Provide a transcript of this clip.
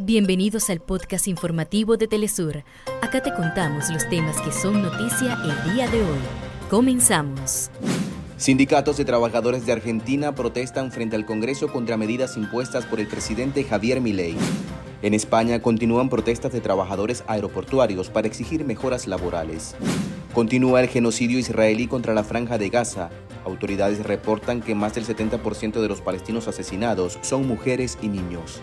Bienvenidos al podcast informativo de Telesur. Acá te contamos los temas que son noticia el día de hoy. Comenzamos. Sindicatos de trabajadores de Argentina protestan frente al Congreso contra medidas impuestas por el presidente Javier Milei. En España continúan protestas de trabajadores aeroportuarios para exigir mejoras laborales. Continúa el genocidio israelí contra la franja de Gaza. Autoridades reportan que más del 70% de los palestinos asesinados son mujeres y niños.